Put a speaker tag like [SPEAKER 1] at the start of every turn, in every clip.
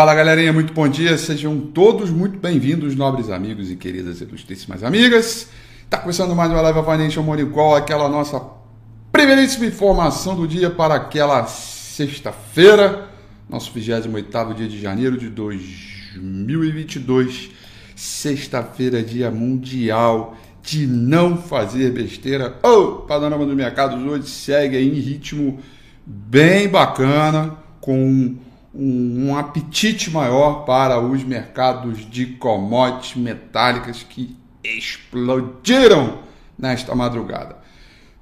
[SPEAKER 1] Fala galerinha, muito bom dia, sejam todos muito bem-vindos, nobres amigos e queridas ilustríssimas amigas. Está começando mais uma Live Financial Morning Call, aquela nossa primeiríssima informação do dia para aquela sexta-feira, nosso 28 dia de janeiro de 2022, sexta-feira, dia mundial de não fazer besteira. O oh, panorama do mercado hoje segue em ritmo bem bacana, com um, um, apetite maior para os mercados de commodities metálicas que explodiram nesta madrugada.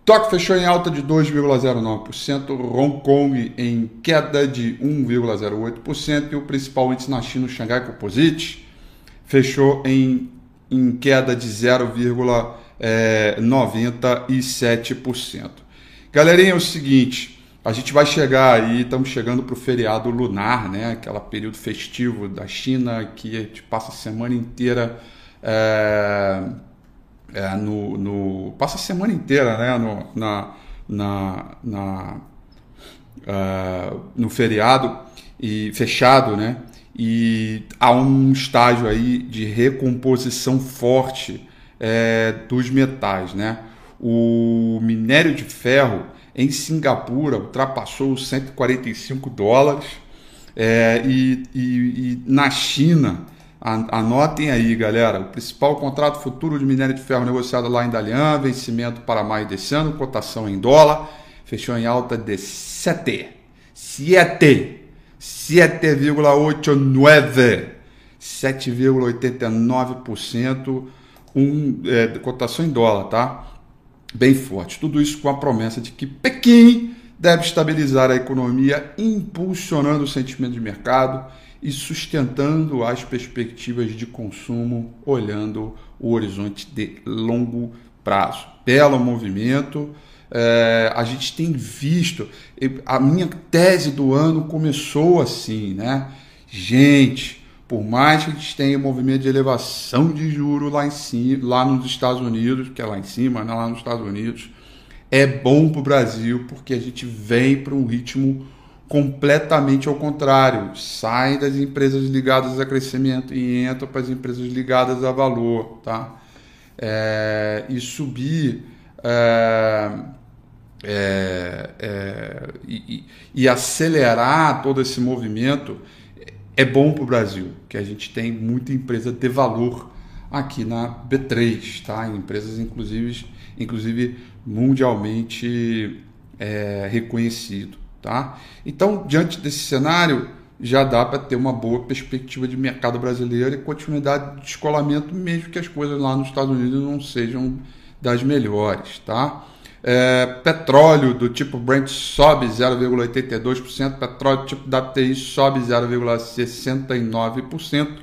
[SPEAKER 1] Tóquio fechou em alta de 2,09%, Hong Kong em queda de 1,08% e o principal índice na China, o Shanghai Composite, fechou em, em queda de 0,97%. Galerinha, é o seguinte, a gente vai chegar aí, estamos chegando para o feriado lunar, né? Aquela período festivo da China que a gente passa a semana inteira é, é, no, no, passa a semana inteira, né? No, na, na, na uh, no feriado e fechado, né? E há um estágio aí de recomposição forte é, dos metais, né? O minério de ferro em Singapura ultrapassou os 145 dólares é, e, e, e, na China, anotem aí galera, o principal contrato futuro de minério de ferro negociado lá em Dalian, vencimento para maio desse ano, cotação em dólar, fechou em alta de 7, 7, 7,89, 7,89%, um, é, cotação em dólar, tá? Bem forte. Tudo isso com a promessa de que Pequim deve estabilizar a economia, impulsionando o sentimento de mercado e sustentando as perspectivas de consumo, olhando o horizonte de longo prazo. Belo movimento. É, a gente tem visto, a minha tese do ano começou assim, né? Gente, por mais que a gente tenha movimento de elevação de juros lá em cima, lá nos Estados Unidos, que é lá em cima, né, lá nos Estados Unidos, é bom para o Brasil porque a gente vem para um ritmo completamente ao contrário. Sai das empresas ligadas a crescimento e entra para as empresas ligadas a valor, tá? É, e subir é, é, é e, e acelerar todo esse movimento é bom para o Brasil, que a gente tem muita empresa de valor aqui na B3, tá? Empresas inclusive, inclusive mundialmente é, reconhecido, tá? Então, diante desse cenário, já dá para ter uma boa perspectiva de mercado brasileiro e continuidade de descolamento, mesmo que as coisas lá nos Estados Unidos não sejam das melhores, tá? É, petróleo do tipo Brent sobe 0,82%, petróleo do tipo WTI sobe 0,69%.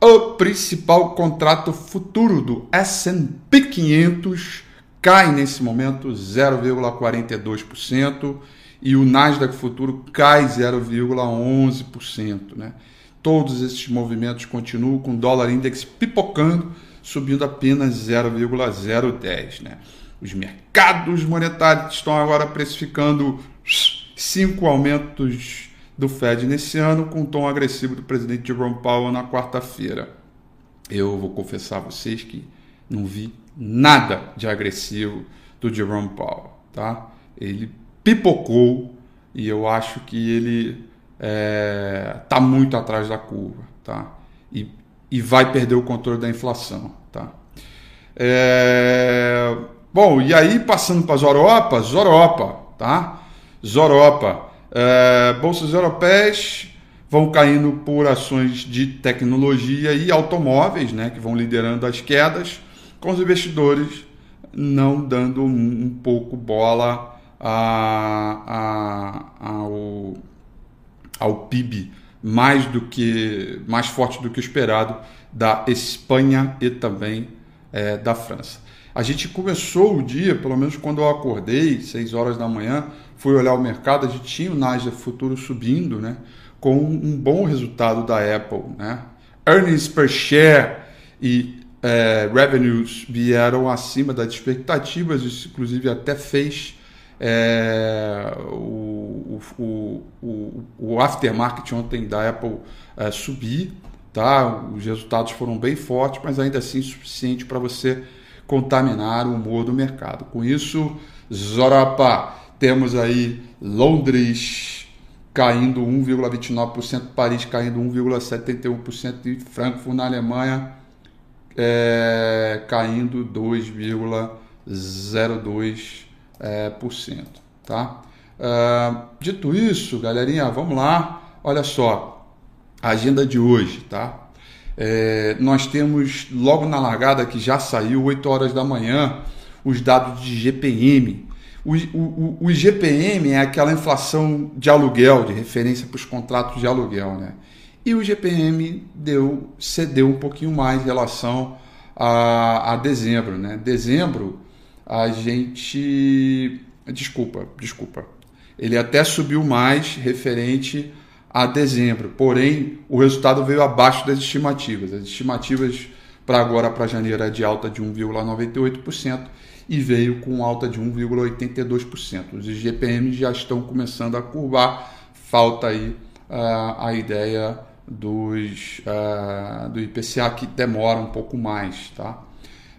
[SPEAKER 1] O principal contrato futuro do S&P 500 cai nesse momento 0,42% e o Nasdaq futuro cai 0,11%, né? Todos esses movimentos continuam com o dólar index pipocando, subindo apenas 0,010, né? Os mercados monetários estão agora precificando cinco aumentos do Fed nesse ano, com o tom agressivo do presidente Jerome Powell na quarta-feira. Eu vou confessar a vocês que não vi nada de agressivo do Jerome Powell, tá? Ele pipocou e eu acho que ele é, tá muito atrás da curva, tá? E, e vai perder o controle da inflação, tá? É, Bom, e aí passando para as Europa, Zoropa, tá? Zoropa. É, bolsas europeias vão caindo por ações de tecnologia e automóveis, né, que vão liderando as quedas, com os investidores não dando um, um pouco bola a, a, ao, ao PIB mais do que mais forte do que o esperado da Espanha e também é, da França. A gente começou o dia, pelo menos quando eu acordei, 6 horas da manhã, fui olhar o mercado, a gente tinha o Nasdaq futuro subindo, né? Com um bom resultado da Apple, né? Earnings per share e é, revenues vieram acima das expectativas, isso inclusive até fez É, o, o, o, o, aftermarket ontem da Apple é, subir, tá? Os resultados foram bem fortes, mas ainda assim suficiente para você contaminar o humor do mercado. Com isso, Zorapa, temos aí Londres caindo 1,29%, Paris caindo 1,71% e Frankfurt na Alemanha é, caindo 2,02%. É, por cento, tá? Uh, dito isso, galerinha, vamos lá. Olha só, a agenda de hoje, tá? É, nós temos logo na largada que já saiu 8 horas da manhã os dados de GPM. O, o, o GPM é aquela inflação de aluguel, de referência para os contratos de aluguel, né? E o GPM deu, cedeu um pouquinho mais em relação a, a dezembro, né? Dezembro a gente. Desculpa, desculpa. Ele até subiu mais referente a dezembro, porém o resultado veio abaixo das estimativas. As estimativas para agora, para janeiro, é de alta de 1,98% e veio com alta de 1,82%. Os IGPM já estão começando a curvar, falta aí uh, a ideia dos, uh, do IPCA que demora um pouco mais. Tá?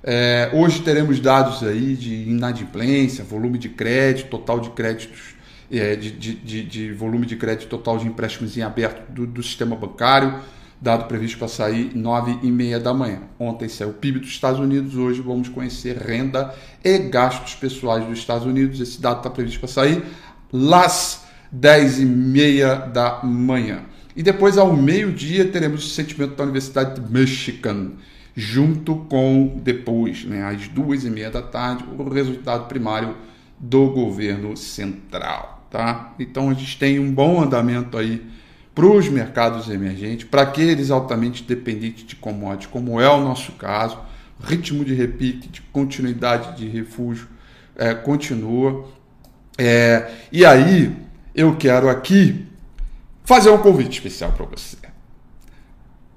[SPEAKER 1] É, hoje teremos dados aí de inadimplência, volume de crédito, total de créditos, é, de, de, de, volume de crédito total de empréstimos em aberto do, do sistema bancário, dado previsto para sair 9 e meia da manhã. Ontem saiu o PIB dos Estados Unidos, hoje vamos conhecer renda e gastos pessoais dos Estados Unidos. Esse dado está previsto para sair às 10 e meia da manhã. E depois, ao meio-dia, teremos o sentimento da Universidade de Michigan, junto com, depois, né, às duas e meia da tarde, o resultado primário do governo central. Tá? Então, a gente tem um bom andamento aí para os mercados emergentes, para aqueles altamente dependentes de commodities, como é o nosso caso, ritmo de repique, de continuidade de refúgio é, continua. É, e aí, eu quero aqui fazer um convite especial para você.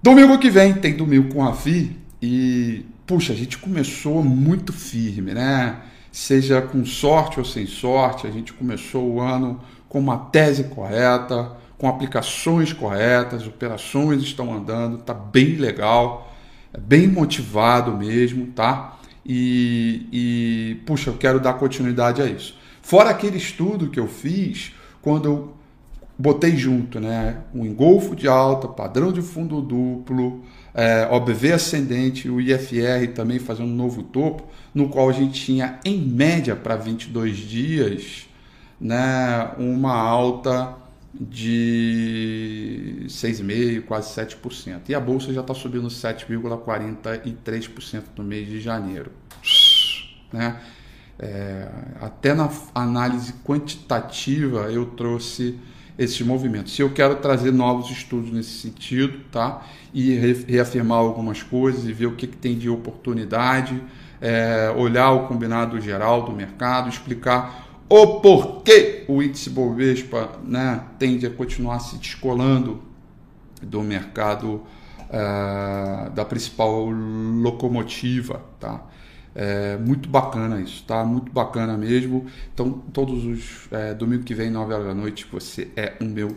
[SPEAKER 1] Domingo que vem tem domingo com a FI e, puxa, a gente começou muito firme, né? Seja com sorte ou sem sorte, a gente começou o ano com uma tese correta, com aplicações corretas, operações estão andando, tá bem legal, é bem motivado mesmo, tá? E, e, puxa, eu quero dar continuidade a isso. Fora aquele estudo que eu fiz quando eu botei junto, né? Um engolfo de alta, padrão de fundo duplo, é, OBV ascendente, o IFR também fazendo um novo topo, no qual a gente tinha, em média, para 22 dias, né, uma alta de 6,5%, quase 7%. E a bolsa já está subindo 7,43% no mês de janeiro. Né? É, até na análise quantitativa eu trouxe esses movimentos. Se eu quero trazer novos estudos nesse sentido, tá? E reafirmar algumas coisas e ver o que, que tem de oportunidade, é, olhar o combinado geral do mercado, explicar o porquê o índice Bovespa né, tende a continuar se descolando do mercado é, da principal locomotiva, tá? É muito bacana isso, tá? Muito bacana mesmo. Então, todos os é, domingo que vem, 9 horas da noite, você é o meu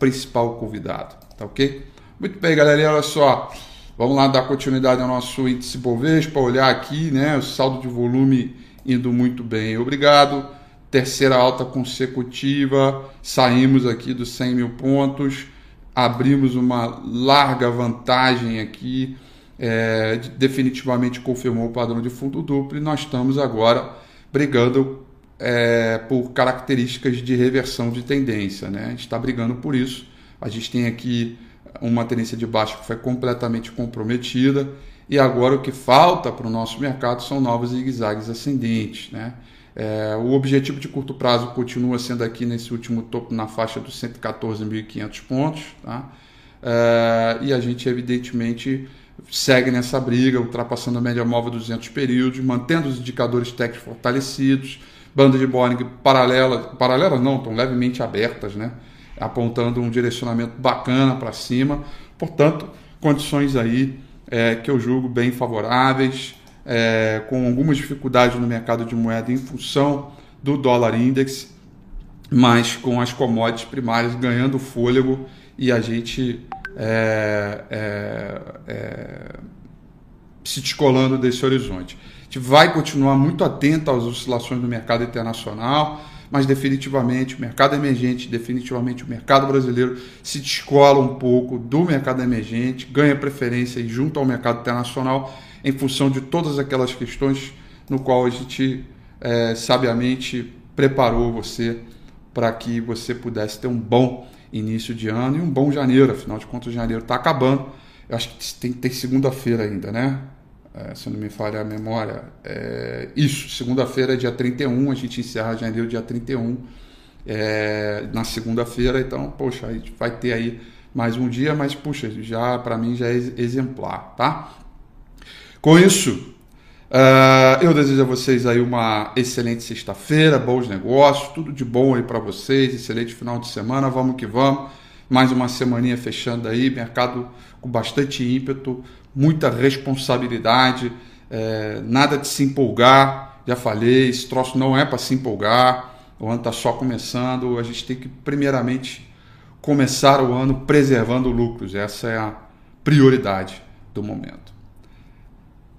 [SPEAKER 1] principal convidado, tá ok? Muito bem, galerinha, olha só. Vamos lá dar continuidade ao nosso índice Bovespa, olhar aqui, né? O saldo de volume indo muito bem. Obrigado. Terceira alta consecutiva. Saímos aqui dos 100 mil pontos. Abrimos uma larga vantagem aqui é, definitivamente confirmou o padrão de fundo duplo e nós estamos agora brigando é, por características de reversão de tendência. Né? A gente está brigando por isso. A gente tem aqui uma tendência de baixo que foi completamente comprometida e agora o que falta para o nosso mercado são novos zigue-zagues ascendentes. Né? É, o objetivo de curto prazo continua sendo aqui nesse último topo na faixa dos 114.500 pontos. Tá? É, e a gente, evidentemente, segue nessa briga, ultrapassando a média móvel dos 200 períodos, mantendo os indicadores técnicos fortalecidos, banda de Bollinger paralela, paralelas não, estão levemente abertas, né? apontando um direcionamento bacana para cima. Portanto, condições aí é, que eu julgo bem favoráveis, é, com algumas dificuldades no mercado de moeda em função do dólar index, mas com as commodities primárias ganhando fôlego e a gente é, é, é, se descolando desse horizonte. A gente vai continuar muito atento às oscilações do mercado internacional, mas definitivamente o mercado emergente, definitivamente o mercado brasileiro se descola um pouco do mercado emergente, ganha preferência junto ao mercado internacional em função de todas aquelas questões no qual a gente é, sabiamente preparou você para que você pudesse ter um bom início de ano e um bom janeiro. Afinal de contas, janeiro está acabando. Eu acho que tem, tem segunda-feira ainda, né? É, se não me falha a memória. É, isso, segunda-feira, dia 31, a gente encerra janeiro dia 31, é, na segunda-feira. Então, poxa, a gente vai ter aí mais um dia, mas, puxa, já para mim já é exemplar, tá? Com isso, Uh, eu desejo a vocês aí uma excelente sexta-feira, bons negócios, tudo de bom aí para vocês, excelente final de semana, vamos que vamos. Mais uma semaninha fechando aí, mercado com bastante ímpeto, muita responsabilidade, é, nada de se empolgar. Já falei, esse troço não é para se empolgar. O ano está só começando, a gente tem que primeiramente começar o ano preservando lucros. Essa é a prioridade do momento.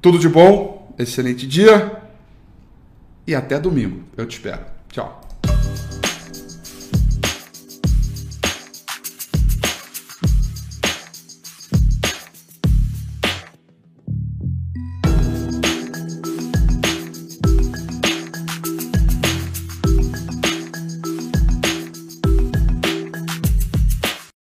[SPEAKER 1] Tudo de bom? Excelente dia e até domingo. Eu te espero. Tchau.